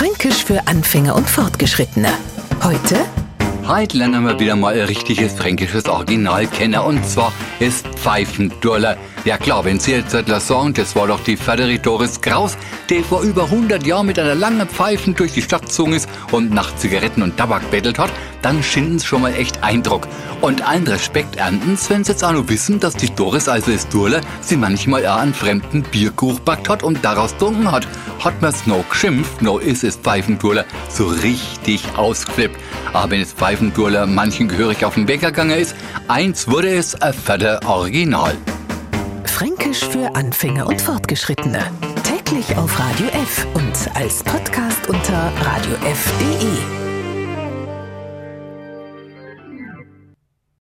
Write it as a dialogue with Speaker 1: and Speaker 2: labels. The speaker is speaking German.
Speaker 1: Fränkisch für Anfänger und Fortgeschrittene. Heute
Speaker 2: Heute lernen wir wieder mal ein richtiges fränkisches Original kennen. Und zwar ist Pfeifendurler. Ja klar, wenn Sie jetzt etwas sagen, das war doch die Frederik Doris Kraus, die vor über 100 Jahren mit einer langen Pfeifen durch die Stadt gezogen ist und nach Zigaretten und Tabak bettelt hat, dann schinden Sie schon mal echt Eindruck. Und allen Respekt ernten wenn Sie jetzt auch noch wissen, dass die Doris, also ist Durler, sie manchmal auch einen fremden Bierkuch backt hat und daraus getrunken hat. Hat man's noch geschimpft, noch ist es Pfeifendurler so richtig ausgeflippt. Aber wenn es Pfeifendurler manchen gehörig auf den Wecker gegangen ist, eins wurde es ein fetter Original.
Speaker 1: Fränkisch für Anfänger und Fortgeschrittene. Täglich auf Radio F und als Podcast unter radiof.de.